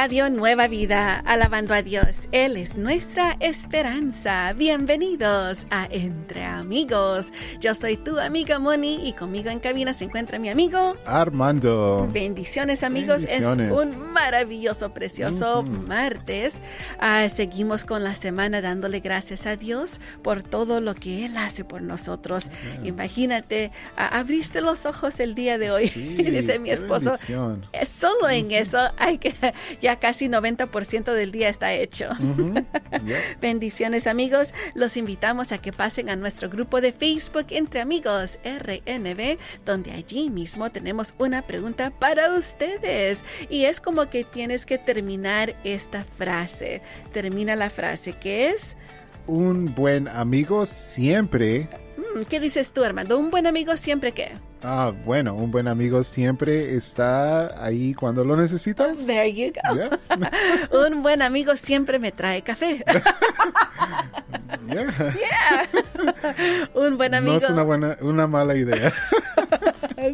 Radio Nueva Vida, alabando a Dios. Él es nuestra esperanza. Bienvenidos a Entre Amigos. Yo soy tu amiga Moni y conmigo en cabina se encuentra mi amigo Armando. Bendiciones amigos, Bendiciones. es un maravilloso, precioso martes. Ah, seguimos con la semana dándole gracias a Dios por todo lo que Él hace por nosotros. Imagínate, abriste los ojos el día de hoy, Sí, dice mi esposo. bendición. Eh, Solo en eso hay que ya casi 90% del día está hecho. Bendiciones amigos, los invitamos a que pasen a nuestro grupo de Facebook Entre Amigos RNB, donde allí mismo tenemos una pregunta para ustedes. Y es como que tienes que terminar esta frase. Termina la frase que es, Un buen amigo siempre. Mm, ¿qué dices tú Armando? Un buen amigo siempre que... Ah, bueno, un buen amigo siempre está ahí cuando lo necesitas. There you go. Yeah. Un buen amigo siempre me trae café. Yeah. Un buen amigo. No es una buena, una mala idea.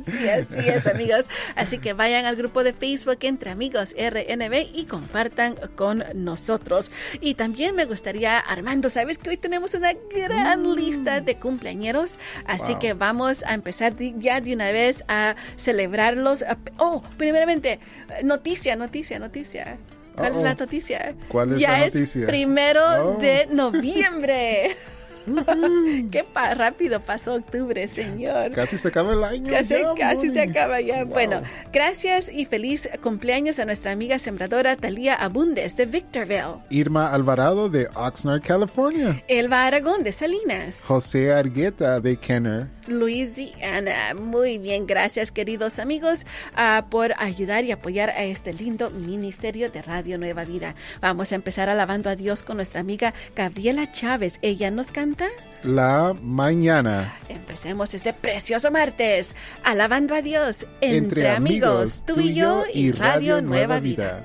Sí, así es, amigos. Así que vayan al grupo de Facebook Entre Amigos RNB y compartan con nosotros. Y también me gustaría, Armando, sabes que hoy tenemos una gran lista de cumpleañeros. Así Wow. que vamos a empezar ya de una vez a celebrarlos. A- Oh, primeramente, noticia, noticia, noticia. ¿Cuál es la noticia? ¿Cuál es ya la es noticia? primero Oh. de noviembre. Qué pa- rápido pasó octubre, señor. Casi se acaba el año. Casi, ya, casi se acaba ya. Wow. Bueno, gracias y feliz cumpleaños a nuestra amiga sembradora Talía Abundes de Victorville. Irma Alvarado de Oxnard, California. Elba Aragón de Salinas. José Argueta de Kenner. Louisiana. Muy bien, gracias queridos amigos ah, por ayudar y apoyar a este lindo ministerio de Radio Nueva Vida. Vamos a empezar alabando a Dios con nuestra amiga Gabriela Chávez. Ella nos canta. La mañana. Empecemos este precioso martes alabando a Dios entre, Entre amigos, tú y yo y Radio Nueva Vida.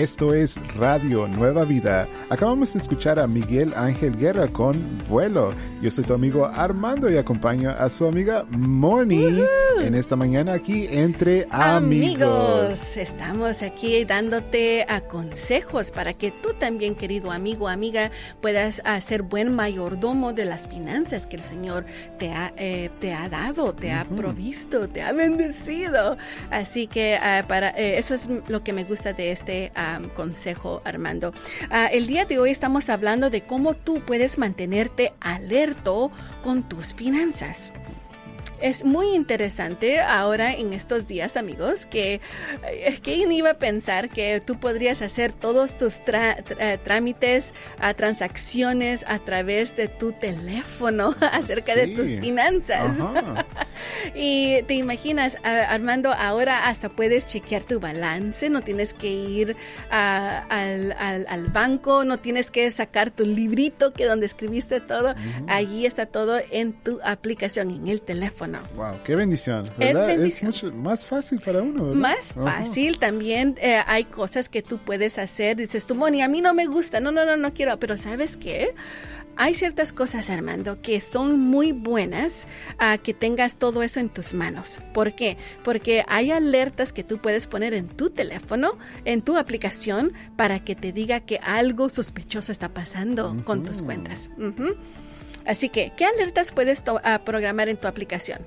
Esto es Radio Nueva Vida. Acabamos de escuchar a Miguel Ángel Guerra con Vuelo. Yo soy tu amigo Armando y acompaño a su amiga Moni en esta mañana aquí entre amigos. Estamos aquí dándote a consejos para que tú también, querido amigo o amiga, puedas hacer buen mayordomo de las finanzas que el Señor te ha, eh, te ha dado, te ha provisto, te ha bendecido. Así que ah, para eh, eso es lo que me gusta de este ah, consejo, Armando. Ah, el día de hoy estamos hablando de cómo tú puedes mantenerte alerto con tus finanzas. Es muy interesante ahora en estos días, amigos, que eh, ¿quién iba a pensar que tú podrías hacer todos tus tra- tra- trámites, a transacciones a través de tu teléfono acerca de tus finanzas? Ajá. Y te imaginas, Armando, ahora hasta puedes chequear tu balance, no tienes que ir a- al, al- al banco, no tienes que sacar tu librito que donde escribiste todo, allí está todo en tu aplicación, en el teléfono. Wow, qué bendición. Es bendición. mucho más fácil para uno. ¿verdad? Más fácil también eh, hay cosas que tú puedes hacer. Dices tú, Moni, a mí no me gusta. No, no, no, no quiero. Pero ¿sabes qué? Hay ciertas cosas, Armando, que son muy buenas a que tengas todo eso en tus manos. ¿Por qué? Porque hay alertas que tú puedes poner en tu teléfono, en tu aplicación, para que te diga que algo sospechoso está pasando con tus cuentas. Así que, ¿qué alertas puedes ah, programar en tu aplicación?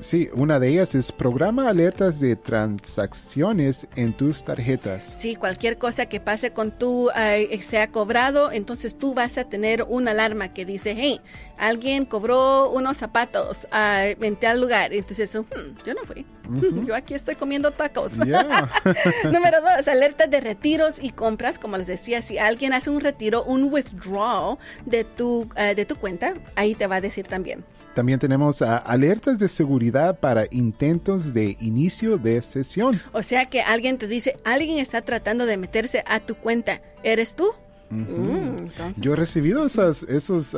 Sí, una de ellas es programa alertas de transacciones en tus tarjetas. Sí, cualquier cosa que pase con tu, eh, sea cobrado, entonces tú vas a tener una alarma que dice, hey, alguien cobró unos zapatos ah, en tal lugar. Entonces, "Hmm, yo no fui. Yo aquí estoy comiendo tacos. Yeah. Número dos, alerta de retiros y compras. Como les decía, si alguien hace un retiro, un withdrawal de tu, eh, de tu cuenta, ahí te va a decir también. También tenemos alertas de seguridad para intentos de inicio de sesión. O sea que alguien te dice, alguien está tratando de meterse a tu cuenta. ¿Eres tú? Mm, Yo he recibido esas esos,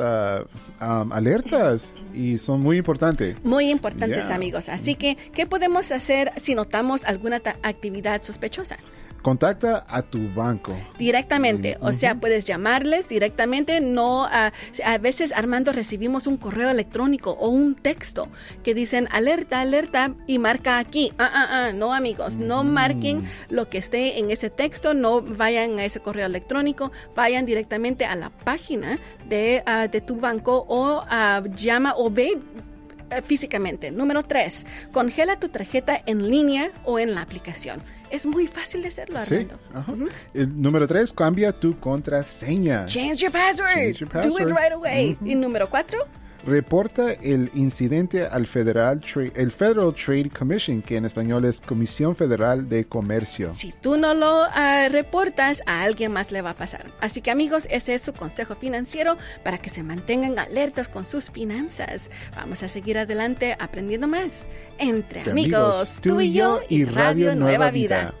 am, alertas y son muy importantes. Muy importantes, Yeah. amigos. Así que, ¿qué podemos hacer si notamos alguna actividad sospechosa? Contacta a tu banco. Directamente, o sea, puedes llamarles directamente, no, a veces Armando recibimos un correo electrónico o un texto que dicen alerta, alerta y marca aquí. Ah, ah, ah, no amigos, no marquen lo que esté en ese texto, no vayan a ese correo electrónico, vayan directamente a la página de, de tu banco o llama o ve eh, físicamente. Número tres, congela tu tarjeta en línea o en la aplicación. Es muy fácil de hacerlo, Armando. Sí. El número tres, cambia tu contraseña. Change your password. Change your password. Do it right away. Y número cuatro, reporta el incidente al Federal el Federal Trade Commission, que en español es Comisión Federal de Comercio. Si tú no lo ah, reportas, a alguien más le va a pasar. Así que amigos, ese es su consejo financiero para que se mantengan alertas con sus finanzas. Vamos a seguir adelante aprendiendo más entre amigos, tú y yo y Radio, Nueva, Vida.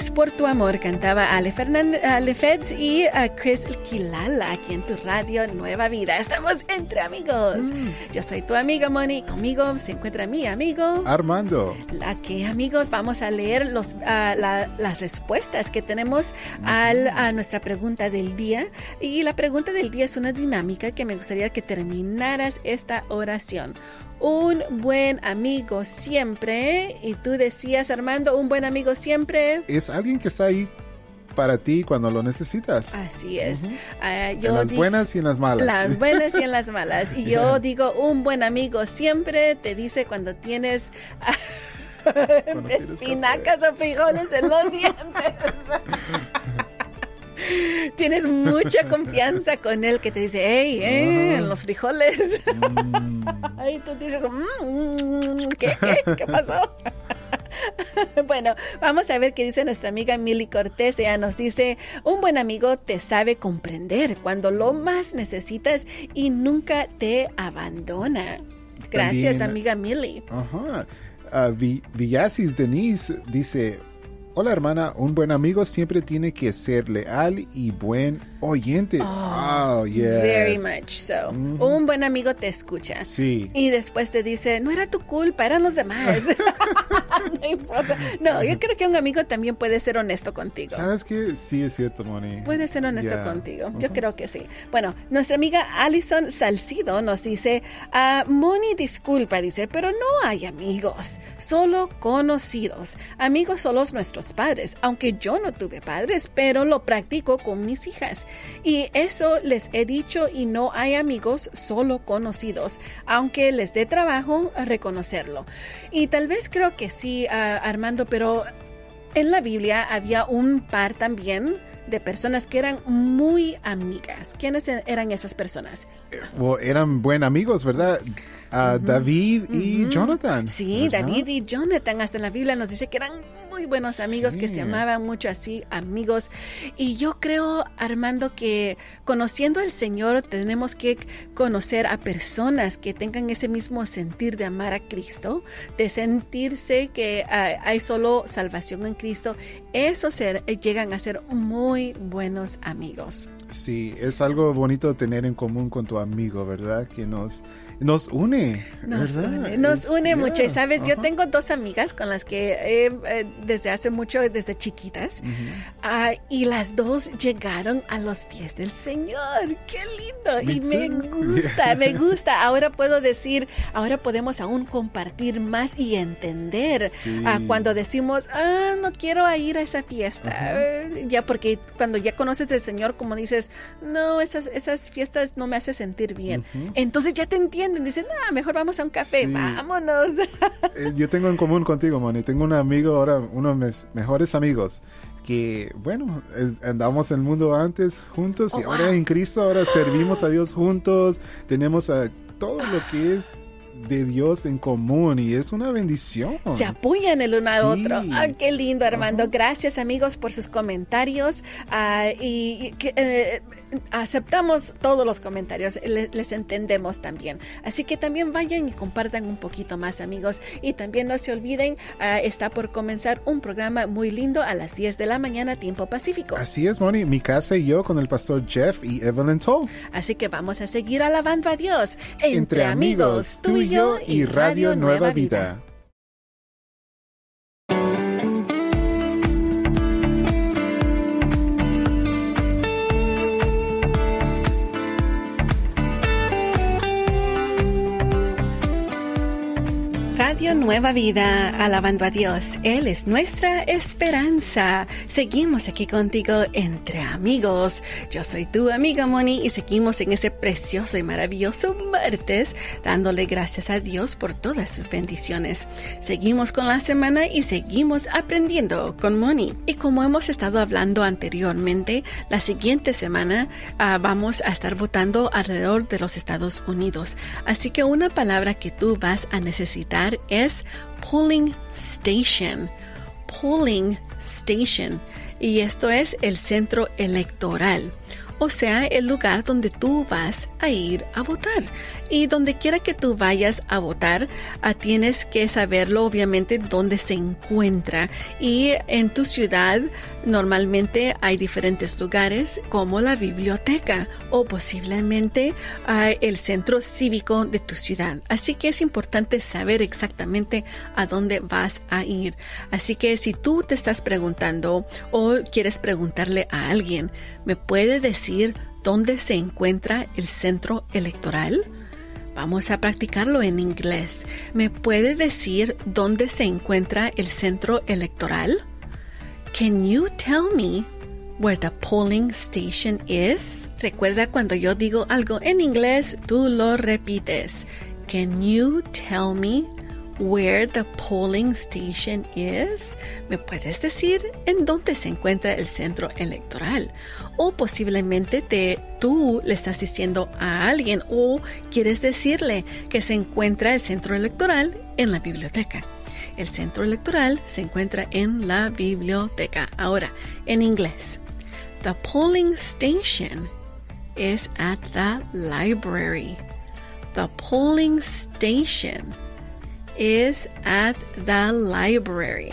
Es por tu amor, cantaba Ale, Fernández, Ale Feds y a Chris Quilala aquí en tu radio Nueva Vida. Estamos entre amigos. Mm. Yo soy tu amiga Moni, conmigo se encuentra mi amigo Armando. Aquí amigos vamos a leer los, las respuestas que tenemos a nuestra pregunta del día. Y la pregunta del día es una dinámica que me gustaría que terminaras esta oración un buen amigo siempre. Y tú decías, Armando, un buen amigo siempre. Es alguien que está ahí para ti cuando lo necesitas. Así es. Ah, en las buenas y en las malas. Las buenas y en las malas. Y yo digo, un buen amigo siempre te dice cuando tienes... espinacas o frijoles en los dientes. Tienes mucha confianza con él que te dice, hey, eh, los frijoles. Mm. Ahí tú dices, mm, ¿qué, qué, qué pasó? bueno, vamos a ver qué dice nuestra amiga Milly Cortés. Ella nos dice, un buen amigo te sabe comprender cuando lo más necesitas y nunca te abandona. Gracias, amiga Milly. Ajá. Uh, Villasis Denise dice, Hola hermana, un buen amigo siempre tiene que ser leal y buen oyente. Oh, oh yes. Very much so. Un buen amigo te escucha. Sí. Y después te dice, no era tu culpa, eran los demás. no importa. No, yo creo que un amigo también puede ser honesto contigo. ¿Sabes qué? Sí, es cierto, Moni. Puede ser honesto contigo. Yo creo que sí. Bueno, nuestra amiga Alison Salcido nos dice, ah, Moni, disculpa, dice, pero no hay amigos, solo conocidos. Amigos son los nuestros padres, aunque yo no tuve padres, pero lo practico con mis hijas. Y eso les he dicho y no hay amigos, solo conocidos, aunque les dé trabajo reconocerlo. Y tal vez creo que sí, ah, Armando, pero en la Biblia había un par también de personas que eran muy amigas. ¿Quiénes eran esas personas? Eh, eran buen amigos, ¿verdad? David y Jonathan. Sí, David y Jonathan. Hasta en la Biblia nos dice que eran muy buenos amigos, que se amaban mucho así, amigos. Y yo creo, Armando, que conociendo al Señor tenemos que conocer a personas que tengan ese mismo sentir de amar a Cristo, de sentirse que ah, hay solo salvación en Cristo. Esos ser, llegan a ser muy buenos amigos. Sí, es algo bonito tener en común con tu amigo, ¿verdad? Que nos, nos une. Nos une, nos une mucho. Y sabes, yo tengo dos amigas con las que eh, desde hace mucho, desde chiquitas, ah, y las dos llegaron a los pies del Señor. ¡Qué lindo! y me gusta, me gusta. Ahora puedo decir, ahora podemos aún compartir más y entender ah, cuando decimos, ah, no quiero ir a esa fiesta. Ya porque cuando ya conoces del Señor, como dices, no, esas, esas fiestas no me hace sentir bien. Entonces ya te entienden, dicen, ah, mejor vamos a un café, vámonos. Eh, yo tengo en común contigo, Moni, tengo un amigo ahora, uno de mis mejores amigos, que, bueno, andamos en el mundo antes juntos y oh, ahora en Cristo, ahora servimos a Dios juntos, tenemos a todo lo que es de Dios en común y es una bendición. Se apoyan el uno al otro. Ah, qué lindo, Armando. Gracias, amigos, por sus comentarios. Ah, y, eh, aceptamos todos los comentarios, les entendemos también. Así que también vayan y compartan un poquito más, amigos. Y también no se olviden, ah, está por comenzar un programa muy lindo a las 10 de la mañana, tiempo pacífico. Así es, Moni, mi casa y yo con el pastor Jeff y Evelyn Toll. Así que vamos a seguir alabando a Dios entre, amigos, tú y yo y Radio Nueva Vida. Nueva Vida, alabando a Dios. Él es nuestra esperanza. Seguimos aquí contigo entre amigos. Yo soy tu amiga Moni y seguimos en este precioso y maravilloso martes dándole gracias a Dios por todas sus bendiciones. Seguimos con la semana y seguimos aprendiendo con Moni. Y como hemos estado hablando anteriormente, la siguiente semana ah, vamos a estar votando alrededor de los Estados Unidos. Así que una palabra que tú vas a necesitar es polling station. Polling station. Y esto es el centro electoral o sea, el lugar donde tú vas a ir a votar. Y donde quiera que tú vayas a votar, ah, tienes que saberlo obviamente dónde se encuentra. Y en tu ciudad normalmente hay diferentes lugares como la biblioteca o posiblemente ah, el centro cívico de tu ciudad. Así que es importante saber exactamente a dónde vas a ir. Así que si tú te estás preguntando o quieres preguntarle a alguien, ¿me puede decir dónde se encuentra el centro electoral? Vamos a practicarlo en inglés. ¿Me puede decir dónde se encuentra el centro electoral? Can you tell me where the polling station is? Recuerda cuando yo digo algo en inglés, tú lo repites. Can you tell me where the polling station is? ¿Me puedes decir en dónde se encuentra el centro electoral? O posiblemente te, tú le estás diciendo a alguien o quieres decirle que se encuentra el centro electoral en la biblioteca. El centro electoral se encuentra en la biblioteca. Ahora, en inglés. The polling station is at the library. The polling station is at the library.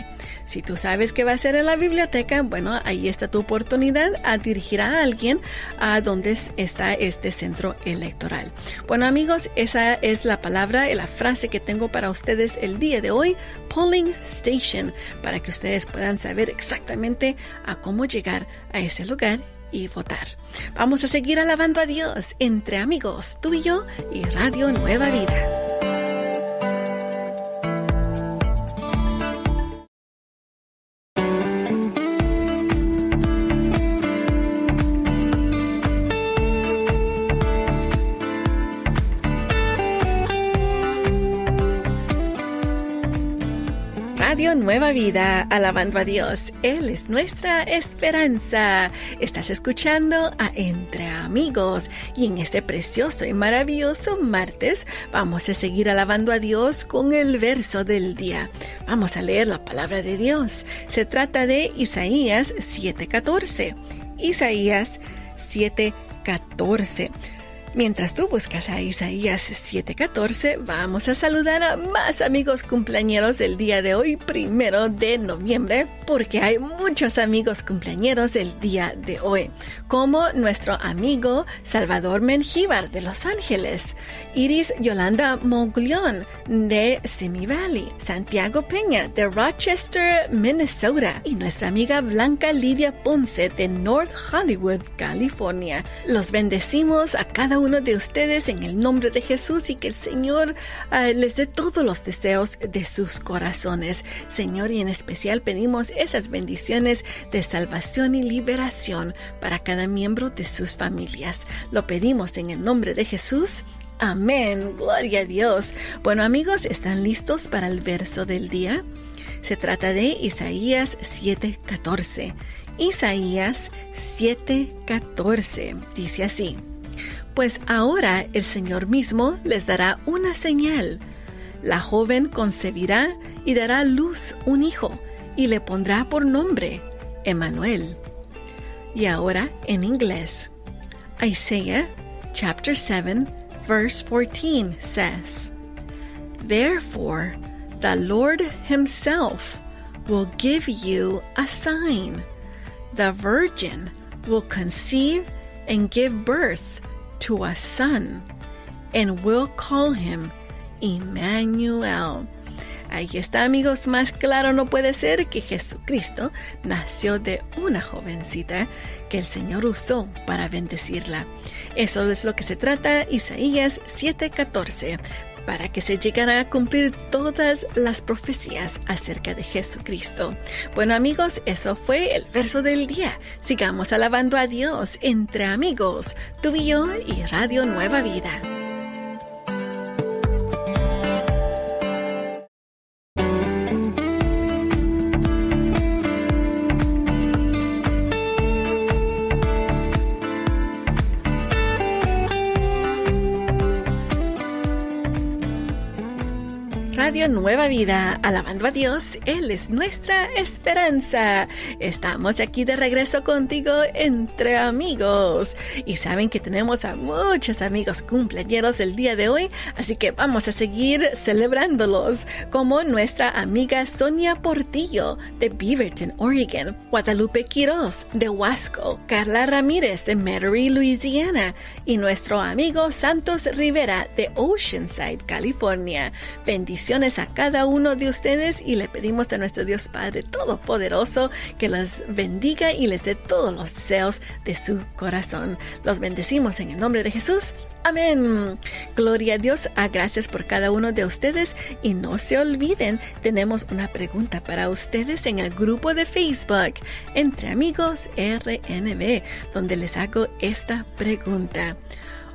Si tú sabes que va a ser en la biblioteca, bueno, ahí está tu oportunidad a dirigir a alguien a donde está este centro electoral. Bueno, amigos, esa es la palabra, la frase que tengo para ustedes el día de hoy, polling station, para que ustedes puedan saber exactamente a cómo llegar a ese lugar y votar. Vamos a seguir alabando a Dios entre amigos, tú y yo y Radio Nueva Vida. Nueva Vida, alabando a Dios. Él es nuestra esperanza. Estás escuchando a Entre Amigos y en este precioso y maravilloso martes vamos a seguir alabando a Dios con el verso del día. Vamos a leer la palabra de Dios. Se trata de Isaías 7:14. Isaías 7:14. Mientras tú buscas a Isaías 7:14, vamos a saludar a más amigos cumpleañeros del día de hoy, primero de noviembre, porque hay muchos amigos cumpleañeros el día de hoy, como nuestro amigo Salvador Mengíbar de Los Ángeles, Iris Yolanda Moglión de Simi Santiago Peña de Rochester, Minnesota, y nuestra amiga Blanca Lidia Ponce de North Hollywood, California. Los bendecimos a cada de ustedes en el nombre de Jesús y que el Señor ah, les dé todos los deseos de sus corazones. Señor, y en especial pedimos esas bendiciones de salvación y liberación para cada miembro de sus familias. Lo pedimos en el nombre de Jesús. Amén. Gloria a Dios. Bueno amigos, ¿están listos para el verso del día? Se trata de Isaías 7:14. Isaías 7:14 dice así pues ahora el Señor mismo les dará una señal. La joven concebirá y dará luz un hijo, y le pondrá por nombre Emmanuel. Y ahora en inglés. Isaiah chapter 7, verse 14 says, Therefore, the Lord Himself will give you a sign. The virgin will conceive and give birth a son, and will call him Emmanuel. Ahí está amigos, más claro no puede ser que Jesucristo nació de una jovencita que el Señor usó para bendecirla. Eso es lo que se trata Isaías 7:14 para que se llegaran a cumplir todas las profecías acerca de Jesucristo. Bueno amigos, eso fue el verso del día. Sigamos alabando a Dios entre amigos, tú y yo y Radio Nueva Vida. Radio Nueva Vida, alabando a Dios, Él es nuestra esperanza. Estamos aquí de regreso contigo entre amigos. Y saben que tenemos a muchos amigos cumpleaños el día de hoy, así que vamos a seguir celebrándolos, como nuestra amiga Sonia Portillo de Beaverton, Oregon, Guadalupe Quiroz de Huasco, Carla Ramírez de Metairie, Louisiana, y nuestro amigo Santos Rivera de Oceanside, California. Bendiciones a cada uno de ustedes y le pedimos a nuestro Dios Padre Todopoderoso que los bendiga y les dé todos los deseos de su corazón. Los bendecimos en el nombre de Jesús. Amén. Gloria a Dios. A gracias por cada uno de ustedes. Y no se olviden, tenemos una pregunta para ustedes en el grupo de Facebook Entre Amigos RNB, donde les hago esta pregunta.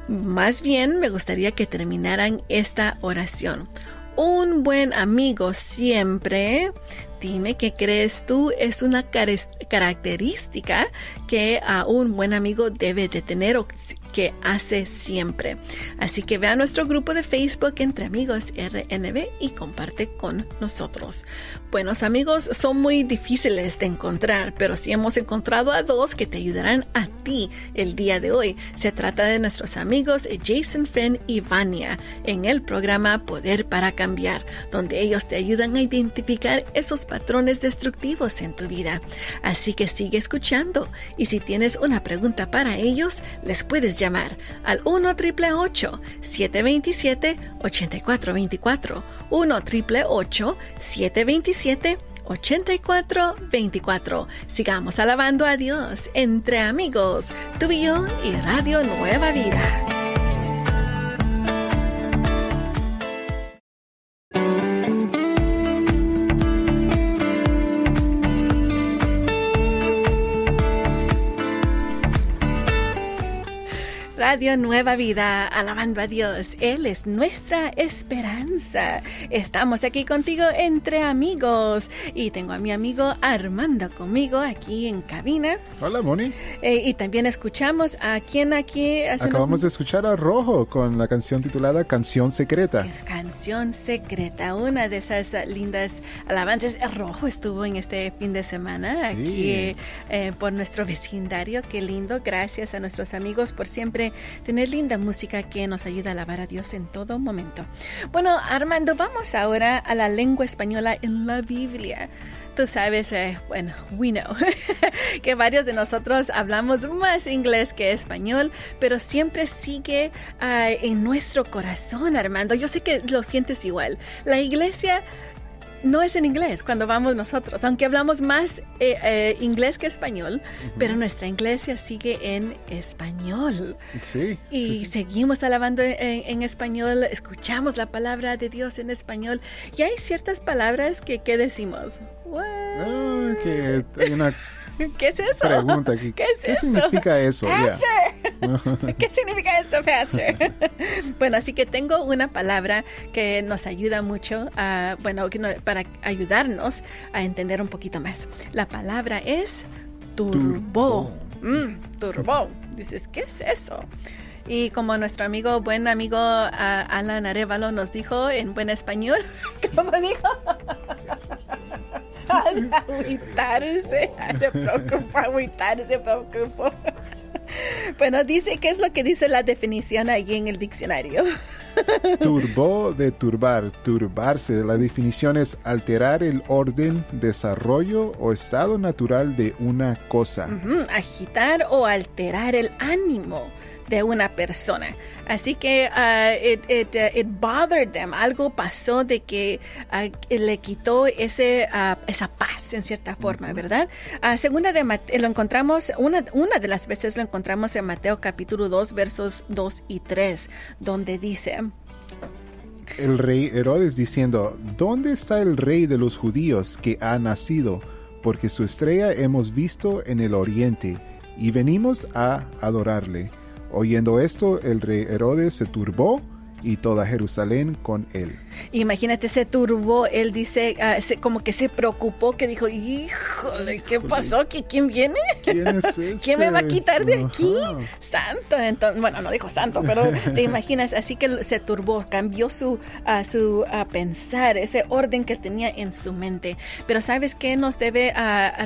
Más bien me gustaría que terminaran esta oración un buen amigo siempre, dime qué crees tú es una característica que a un buen amigo debe de tener o que hace siempre. Así que ve a nuestro grupo de Facebook entre amigos RNB y comparte con nosotros. Buenos amigos son muy difíciles de encontrar, pero si hemos encontrado a dos que te ayudarán a ti el día de hoy. Se trata de nuestros amigos Jason Fenn y Vania en el programa Poder para Cambiar, donde ellos te ayudan a identificar esos patrones destructivos en tu vida. Así que sigue escuchando y si tienes una pregunta para ellos, les puedes llamar al 1 727 8424 1 727 8424. Sigamos alabando a Dios entre amigos, tú y y Radio Nueva Vida. Radio Nueva Vida, alabando a Dios. Él es nuestra esperanza. Estamos aquí contigo entre amigos y tengo a mi amigo Armando conmigo aquí en cabina. Hola, Moni. Eh, y también escuchamos a quien aquí... Acabamos de escuchar a Rojo con la canción titulada Canción Secreta. Canción Secreta, una de esas lindas alabanzas. Rojo estuvo en este fin de semana aquí eh, por nuestro vecindario. Qué lindo. Gracias a nuestros amigos por siempre tener linda música que nos ayuda a alabar a Dios en todo momento. Bueno, Armando, vamos ahora a la lengua española en la Biblia. Tú sabes, eh, bueno, we know, que varios de nosotros hablamos más inglés que español, pero siempre sigue ah, en nuestro corazón, Armando. Yo sé que lo sientes igual. La iglesia no es en inglés cuando vamos nosotros, aunque hablamos más eh, eh, inglés que español, pero nuestra iglesia sigue en español. Sí. Y seguimos alabando en, español, escuchamos la palabra de Dios en español. Y hay ciertas palabras que, ¿qué decimos? Ah, que hay una ¿Qué es eso? Pregunta aquí. ¿Qué, ¿Qué significa eso? ¿Qué significa eso, Pastor? bueno, así que tengo una palabra que nos ayuda mucho, a, bueno, para ayudarnos a entender un poquito más. La palabra es turbo. Turbo. Mm, Dices, ¿qué es eso? Y como nuestro amigo, buen amigo Alan Arevalo nos dijo en buen español, ¿cómo dijo? Agüitarse, se preocupa, agüitarse, se preocupa. bueno, dice, ¿qué es lo que dice la definición ahí en el diccionario? Turbó de turbar, turbarse. La definición es alterar el orden, desarrollo o estado natural de una cosa. Agitar o alterar el ánimo de una persona. Así que uh, uh, it, bothered them. Algo pasó de que uh, le quitó ese, esa paz en cierta forma, ¿verdad? segunda de lo encontramos, una, una de las veces lo encontramos en Mateo capítulo 2, versos 2 y 3, donde dice el rey Herodes diciendo, ¿dónde está el rey de los judíos que ha nacido? Porque su estrella hemos visto en el oriente, y venimos a adorarle. Oyendo esto, el rey Herodes se turbó y toda Jerusalén con él. Imagínate, se turbó, él dice, ah, como que se preocupó, que dijo, híjole, ¿qué pasó? ¿Quién viene? ¿Quién es este? ¿Quién me va a quitar de aquí? Santo, entonces, bueno, no dijo santo, pero te imaginas, así que se turbó, cambió su, a su a pensar, ese orden que tenía en su mente. Pero ¿sabes qué nos debe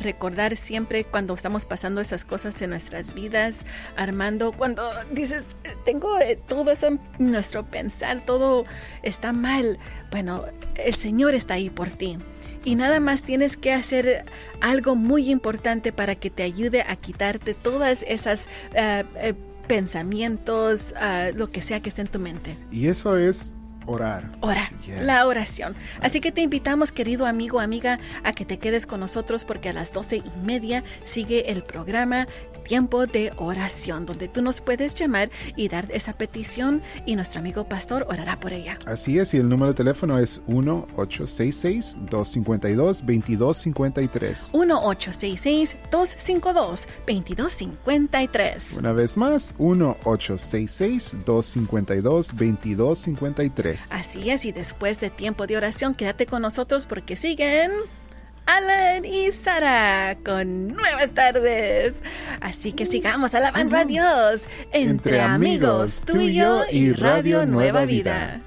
recordar siempre cuando estamos pasando esas cosas en nuestras vidas, Armando? Cuando dices, tengo eh, todo eso en nuestro pensar, todo está mal bueno, el Señor está ahí por ti. Y nada más tienes que hacer algo muy importante para que te ayude a quitarte todas esas eh, eh, pensamientos, ah, lo que sea que esté en tu mente. Y eso es orar. Orar, la oración. Así que te invitamos, querido amigo, amiga, a que te quedes con nosotros porque a las doce y media sigue el programa tiempo de oración, donde tú nos puedes llamar y dar esa petición y nuestro amigo pastor orará por ella. Así es, y el número de teléfono es 1-866-252-2253. 1-866-252-2253. Una vez más, 1-866-252-2253. Así es, y después de tiempo de oración, quédate con nosotros porque siguen... Alan y Sara con nuevas tardes. Así que sigamos alabando a Dios entre, amigos, tú y yo y Radio Nueva Vida.